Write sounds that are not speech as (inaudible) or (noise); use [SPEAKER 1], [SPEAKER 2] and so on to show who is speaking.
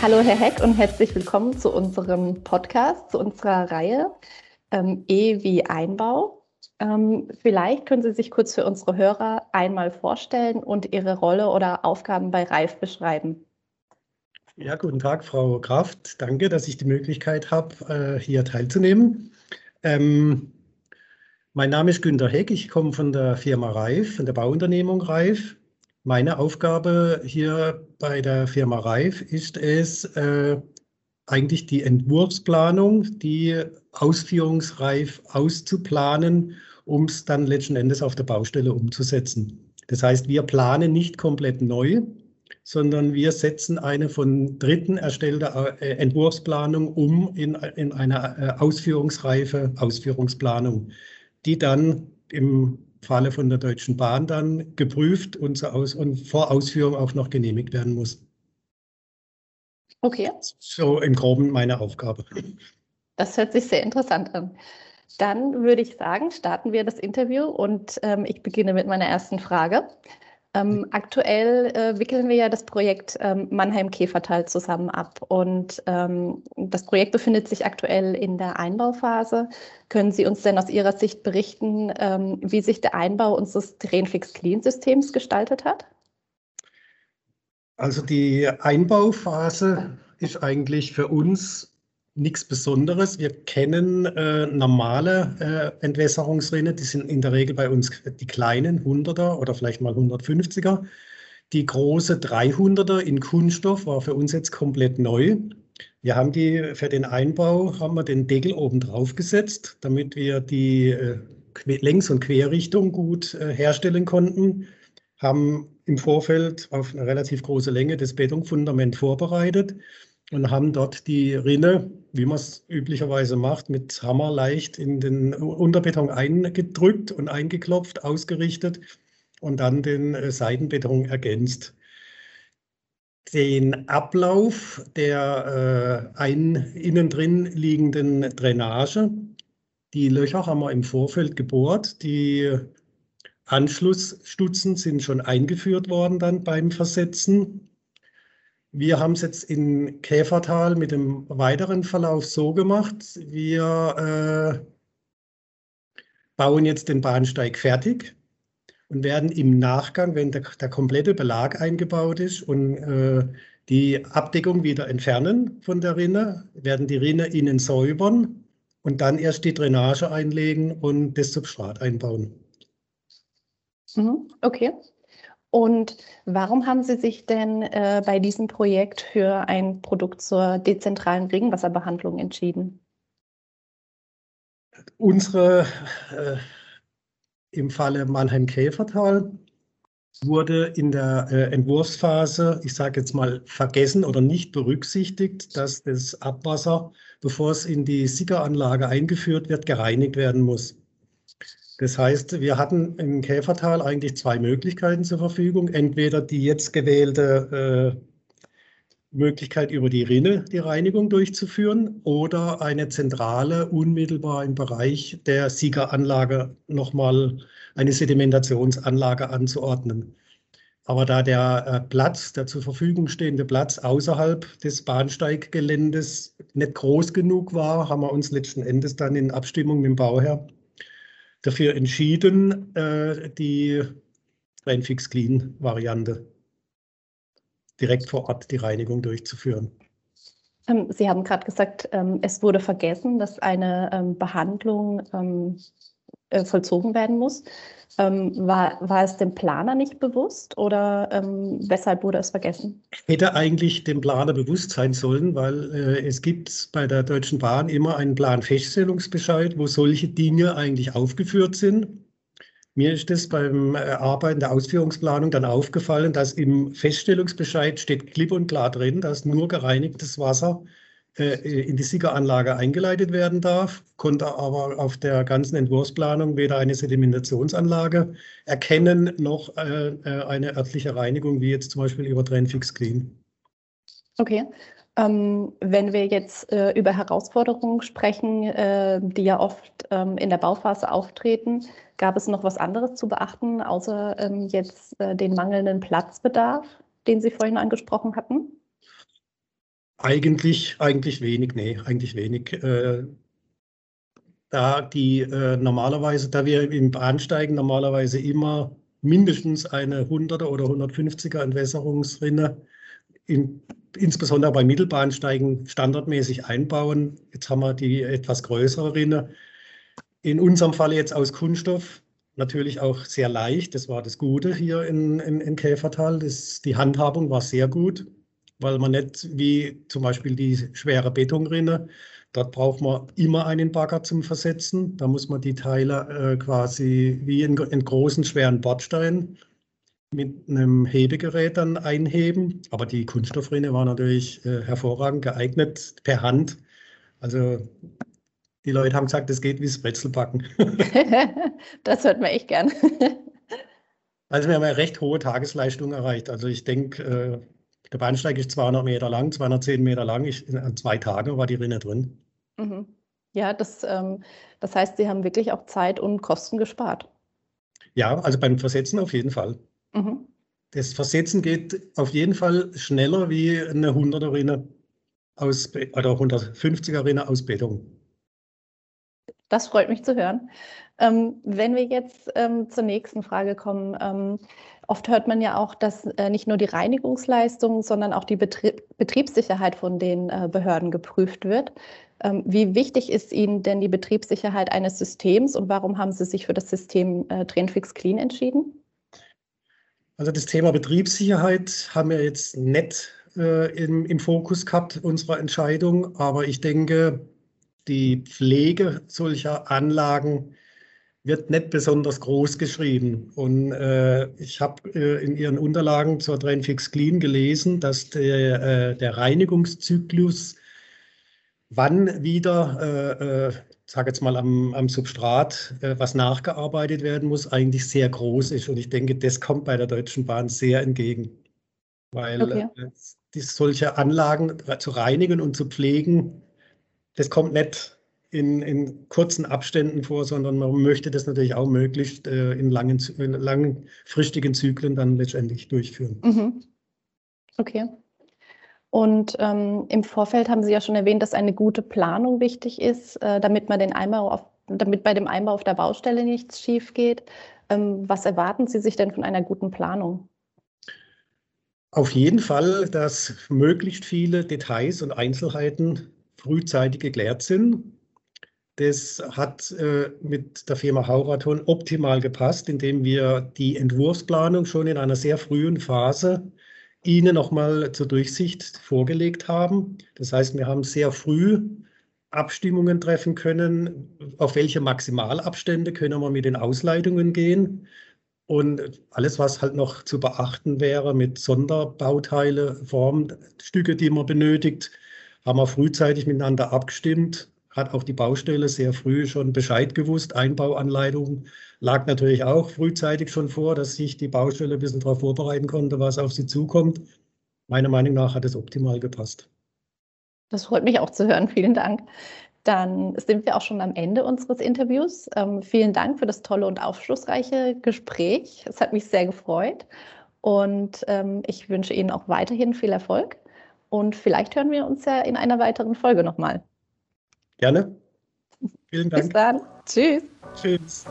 [SPEAKER 1] Hallo Herr Heck und herzlich willkommen zu unserem Podcast, zu unserer Reihe ähm, E wie Einbau. Ähm, vielleicht können Sie sich kurz für unsere Hörer einmal vorstellen und Ihre Rolle oder Aufgaben bei Reif beschreiben.
[SPEAKER 2] Ja, guten Tag, Frau Kraft. Danke, dass ich die Möglichkeit habe, äh, hier teilzunehmen. Ähm, mein Name ist Günter Heck. Ich komme von der Firma Reif, von der Bauunternehmung Reif. Meine Aufgabe hier bei der Firma Reif ist es, äh, eigentlich die Entwurfsplanung, die ausführungsreif auszuplanen, um es dann letzten Endes auf der Baustelle umzusetzen. Das heißt, wir planen nicht komplett neu, sondern wir setzen eine von Dritten erstellte äh, Entwurfsplanung um in, in eine äh, ausführungsreife Ausführungsplanung, die dann im Falle von der Deutschen Bahn dann geprüft und, Aus und vor Ausführung auch noch genehmigt werden muss.
[SPEAKER 1] Okay.
[SPEAKER 2] So im Groben meine Aufgabe.
[SPEAKER 1] Das hört sich sehr interessant an. Dann würde ich sagen, starten wir das Interview und ähm, ich beginne mit meiner ersten Frage. Ähm, aktuell äh, wickeln wir ja das Projekt ähm, Mannheim-Käfertal zusammen ab und ähm, das Projekt befindet sich aktuell in der Einbauphase. Können Sie uns denn aus Ihrer Sicht berichten, ähm, wie sich der Einbau unseres Drainfix-Clean-Systems gestaltet hat?
[SPEAKER 2] Also die Einbauphase ist eigentlich für uns nichts Besonderes. Wir kennen äh, normale äh, Entwässerungsrinne, die sind in der Regel bei uns die kleinen 100er oder vielleicht mal 150er. Die große 300er in Kunststoff war für uns jetzt komplett neu. Wir haben die für den Einbau haben wir den Deckel oben drauf gesetzt, damit wir die äh, Längs- und Querrichtung gut äh, herstellen konnten. Haben im Vorfeld auf eine relativ große Länge das Betonfundament vorbereitet und haben dort die Rinne, wie man es üblicherweise macht, mit Hammer leicht in den Unterbeton eingedrückt und eingeklopft, ausgerichtet und dann den äh, Seitenbeton ergänzt. Den Ablauf der äh, ein, innen drin liegenden Drainage, die Löcher haben wir im Vorfeld gebohrt, die Anschlussstutzen sind schon eingeführt worden dann beim Versetzen. Wir haben es jetzt in Käfertal mit dem weiteren Verlauf so gemacht. Wir äh, bauen jetzt den Bahnsteig fertig und werden im Nachgang, wenn der, der komplette Belag eingebaut ist und äh, die Abdeckung wieder entfernen von der Rinne, werden die Rinne innen säubern und dann erst die Drainage einlegen und das Substrat einbauen.
[SPEAKER 1] Mhm, okay. Und warum haben Sie sich denn äh, bei diesem Projekt für ein Produkt zur dezentralen Regenwasserbehandlung entschieden?
[SPEAKER 2] Unsere, äh, im Falle Mannheim-Käfertal, wurde in der äh, Entwurfsphase, ich sage jetzt mal, vergessen oder nicht berücksichtigt, dass das Abwasser, bevor es in die Sickeranlage eingeführt wird, gereinigt werden muss. Das heißt, wir hatten im Käfertal eigentlich zwei Möglichkeiten zur Verfügung. Entweder die jetzt gewählte äh, Möglichkeit über die Rinne die Reinigung durchzuführen oder eine zentrale unmittelbar im Bereich der Siegeranlage nochmal eine Sedimentationsanlage anzuordnen. Aber da der äh, Platz, der zur Verfügung stehende Platz außerhalb des Bahnsteiggeländes nicht groß genug war, haben wir uns letzten Endes dann in Abstimmung mit dem Bauherr dafür entschieden, äh, die Rainfix Clean Variante direkt vor Ort die Reinigung durchzuführen.
[SPEAKER 1] Ähm, Sie haben gerade gesagt, ähm, es wurde vergessen, dass eine ähm, Behandlung äh, vollzogen werden muss. Ähm, war, war es dem Planer nicht bewusst oder ähm, weshalb wurde es vergessen?
[SPEAKER 2] Hätte eigentlich dem Planer bewusst sein sollen, weil äh, es gibt bei der Deutschen Bahn immer einen Planfeststellungsbescheid, wo solche Dinge eigentlich aufgeführt sind. Mir ist es beim äh, Arbeiten der Ausführungsplanung dann aufgefallen, dass im Feststellungsbescheid steht klipp und klar drin, dass nur gereinigtes Wasser äh, in die Sickeranlage eingeleitet werden darf, konnte aber auf der ganzen Entwurfsplanung weder eine Sedimentationsanlage erkennen, noch äh, äh, eine örtliche Reinigung, wie jetzt zum Beispiel über Drainfix Clean.
[SPEAKER 1] Okay. Ähm, wenn wir jetzt äh, über Herausforderungen sprechen, äh, die ja oft ähm, in der Bauphase auftreten, gab es noch was anderes zu beachten, außer ähm, jetzt äh, den mangelnden Platzbedarf, den Sie vorhin angesprochen hatten?
[SPEAKER 2] Eigentlich, eigentlich wenig, nee, eigentlich wenig. Äh, da die äh, normalerweise, da wir im Bahnsteigen normalerweise immer mindestens eine 100er oder 150er Entwässerungsrinne, in, insbesondere bei Mittelbahnsteigen, standardmäßig einbauen. Jetzt haben wir die etwas größere Rinne. In unserem Fall jetzt aus Kunststoff, natürlich auch sehr leicht. Das war das Gute hier in, in, in Käfertal. Das, die Handhabung war sehr gut, weil man nicht wie zum Beispiel die schwere Betonrinne, dort braucht man immer einen Bagger zum Versetzen. Da muss man die Teile äh, quasi wie in, in großen, schweren Bordstein mit einem Hebegerät dann einheben. Aber die Kunststoffrinne war natürlich äh, hervorragend geeignet per Hand. Also die Leute haben gesagt, es geht wie das Brezelbacken. (laughs)
[SPEAKER 1] das hört man echt gern.
[SPEAKER 2] also wir haben eine recht hohe Tagesleistung erreicht. Also ich denke, äh, der Bahnsteig ist 200 Meter lang, 210 Meter lang. Ich, in zwei Tagen war die Rinne drin.
[SPEAKER 1] Mhm. Ja, das, ähm, das heißt, Sie haben wirklich auch Zeit und Kosten gespart.
[SPEAKER 2] Ja, also beim Versetzen auf jeden Fall. Mhm. Das Versetzen geht auf jeden Fall schneller wie eine 100er Rinne aus, oder 150er Rinne aus Beton.
[SPEAKER 1] Das freut mich zu hören. Ähm, wenn wir jetzt ähm, zur nächsten Frage kommen, ähm, oft hört man ja auch, dass äh, nicht nur die Reinigungsleistung, sondern auch die Betrieb Betriebssicherheit von den äh, Behörden geprüft wird. Ähm, wie wichtig ist Ihnen denn die Betriebssicherheit eines Systems und warum haben Sie sich für das System äh, Trainfix Clean entschieden?
[SPEAKER 2] Also das Thema Betriebssicherheit haben wir jetzt nicht äh, im, im Fokus gehabt unserer Entscheidung, aber ich denke, die Pflege solcher Anlagen wird nicht besonders groß geschrieben. Und äh, ich habe äh, in Ihren Unterlagen zur Trainfix Clean gelesen, dass der, äh, der Reinigungszyklus, wann wieder, äh, äh sage jetzt mal am, am Substrat, äh, was nachgearbeitet werden muss, eigentlich sehr groß ist. Und ich denke, das kommt bei der Deutschen Bahn sehr entgegen. Weil okay. Die, solche Anlagen zu reinigen und zu pflegen, das kommt nicht in, in, kurzen Abständen vor, sondern man möchte das natürlich auch möglichst äh, in, langen, in langfristigen Zyklen dann letztendlich durchführen. Mhm.
[SPEAKER 1] Okay. Und ähm, im Vorfeld haben Sie ja schon erwähnt, dass eine gute Planung wichtig ist, äh, damit man den Einbau auf, damit bei dem Einbau auf der Baustelle nichts schief geht. Ähm, was erwarten Sie sich denn von einer guten Planung?
[SPEAKER 2] Auf jeden Fall, dass möglichst viele Details und Einzelheiten frühzeitig geklärt sind. Das hat äh, mit der Firma Hauraton optimal gepasst, indem wir die Entwurfsplanung schon in einer sehr frühen Phase Ihnen nochmal zur Durchsicht vorgelegt haben. Das heißt, wir haben sehr früh Abstimmungen treffen können, auf welche Maximalabstände können wir mit den Ausleitungen gehen. Und alles, was halt noch zu beachten wäre mit Sonderbauteile, Formstücke, die man benötigt, haben wir frühzeitig miteinander abgestimmt, hat auch die Baustelle sehr früh schon Bescheid gewusst. Einbauanleitung lag natürlich auch frühzeitig schon vor, dass sich die Baustelle ein bisschen darauf vorbereiten konnte, was auf sie zukommt. Meiner Meinung nach hat es optimal gepasst.
[SPEAKER 1] Das freut mich auch zu hören. (laughs) Vielen Dank. Dann sind wir auch schon am Ende unseres Interviews. Ähm, vielen Dank für das tolle und aufschlussreiche Gespräch. Es hat mich sehr gefreut und ähm, ich wünsche Ihnen auch weiterhin viel Erfolg. Und vielleicht hören wir uns ja in einer weiteren Folge nochmal.
[SPEAKER 2] Gerne. Vielen Dank.
[SPEAKER 1] Bis dann. Tschüss.
[SPEAKER 2] Tschüss.